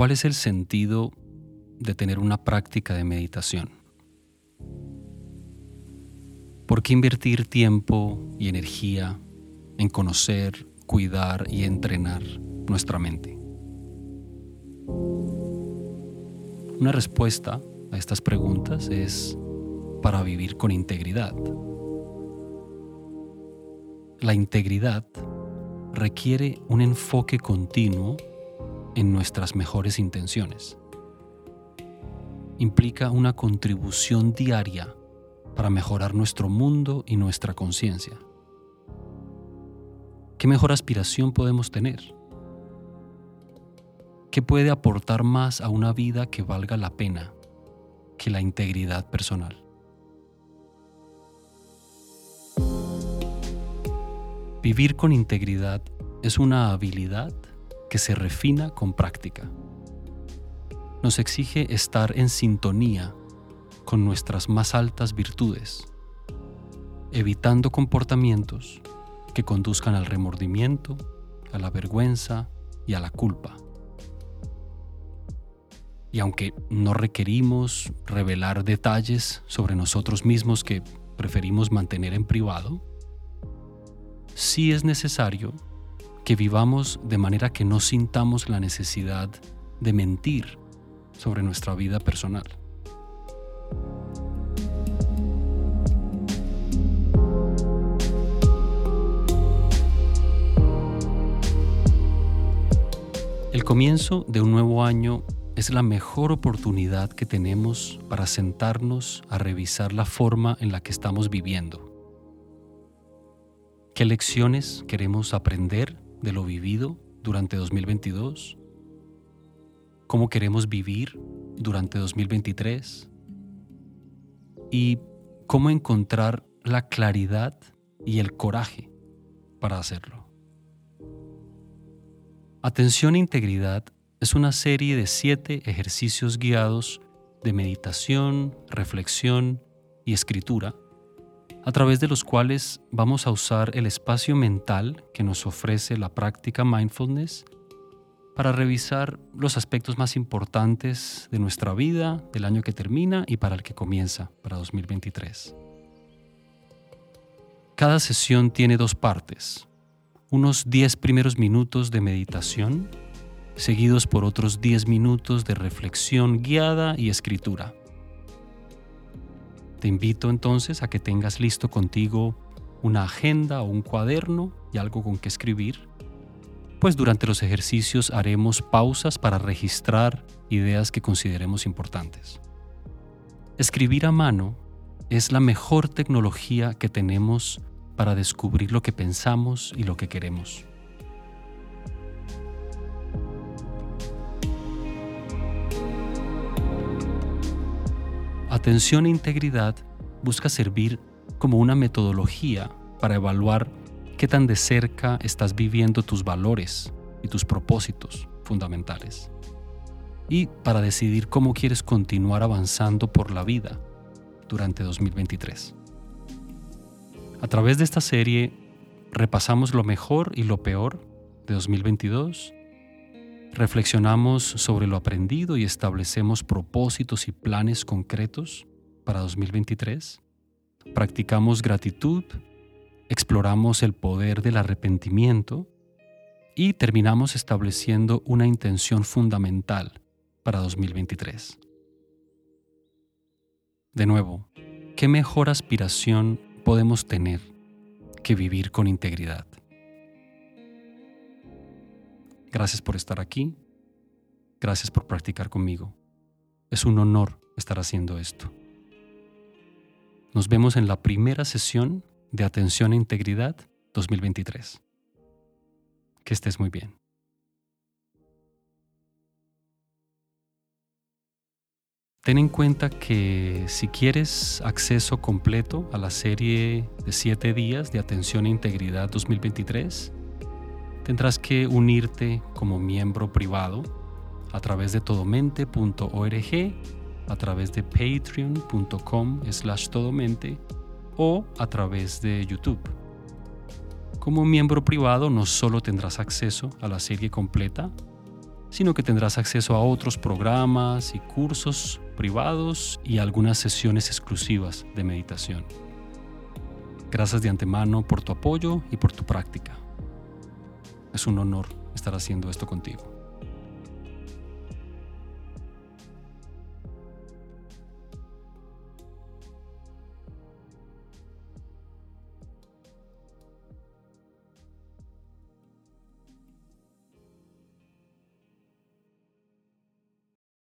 ¿cuál es el sentido de tener una práctica de meditación? ¿Por qué invertir tiempo y energía en conocer, cuidar y entrenar nuestra mente? Una respuesta a estas preguntas es para vivir con integridad. La integridad requiere un enfoque continuo en nuestras mejores intenciones. Implica una contribución diaria para mejorar nuestro mundo y nuestra conciencia. ¿Qué mejor aspiración podemos tener? ¿Qué puede aportar más a una vida que valga la pena que la integridad personal? Vivir con integridad es una habilidad que se refina con práctica. Nos exige estar en sintonía con nuestras más altas virtudes, evitando comportamientos que conduzcan al remordimiento, a la vergüenza y a la culpa. Y aunque no requerimos revelar detalles sobre nosotros mismos que preferimos mantener en privado, sí es necesario que vivamos de manera que no sintamos la necesidad de mentir sobre nuestra vida personal. El comienzo de un nuevo año es la mejor oportunidad que tenemos para sentarnos a revisar la forma en la que estamos viviendo. ¿Qué lecciones queremos aprender de lo vivido durante 2022? ¿Cómo queremos vivir durante 2023? ¿Y cómo encontrar la claridad y el coraje para hacerlo? Atención e integridad es una serie de siete ejercicios guiados de meditación, reflexión y escritura a través de los cuales vamos a usar el espacio mental que nos ofrece la práctica mindfulness para revisar los aspectos más importantes de nuestra vida, del año que termina y para el que comienza, para 2023. Cada sesión tiene dos partes, unos 10 primeros minutos de meditación, seguidos por otros 10 minutos de reflexión guiada y escritura. Te invito entonces a que tengas listo contigo una agenda o un cuaderno y algo con que escribir, pues durante los ejercicios haremos pausas para registrar ideas que consideremos importantes. Escribir a mano es la mejor tecnología que tenemos para descubrir lo que pensamos y lo que queremos. Atención e integridad busca servir como una metodología para evaluar qué tan de cerca estás viviendo tus valores y tus propósitos fundamentales. Y para decidir cómo quieres continuar avanzando por la vida durante 2023. A través de esta serie repasamos lo mejor y lo peor de 2022 reflexionamos sobre lo aprendido y establecemos propósitos y planes concretos para 2023, practicamos gratitud, exploramos el poder del arrepentimiento y terminamos estableciendo una intención fundamental para 2023. De nuevo, ¿qué mejor aspiración podemos tener que vivir con integridad? Gracias por estar aquí. Gracias por practicar conmigo. Es un honor estar haciendo esto. Nos vemos en la primera sesión de Atención e Integridad 2023. Que estés muy bien. Ten en cuenta que si quieres acceso completo a la serie de 7 días de Atención e Integridad 2023, tendrás que unirte como miembro privado a través de todomente.org, a través de patreon.com slash todomente o a través de YouTube. Como miembro privado no solo tendrás acceso a la serie completa, sino que tendrás acceso a otros programas y cursos privados y algunas sesiones exclusivas de meditación. Gracias de antemano por tu apoyo y por tu práctica. Es un honor estar haciendo esto contigo.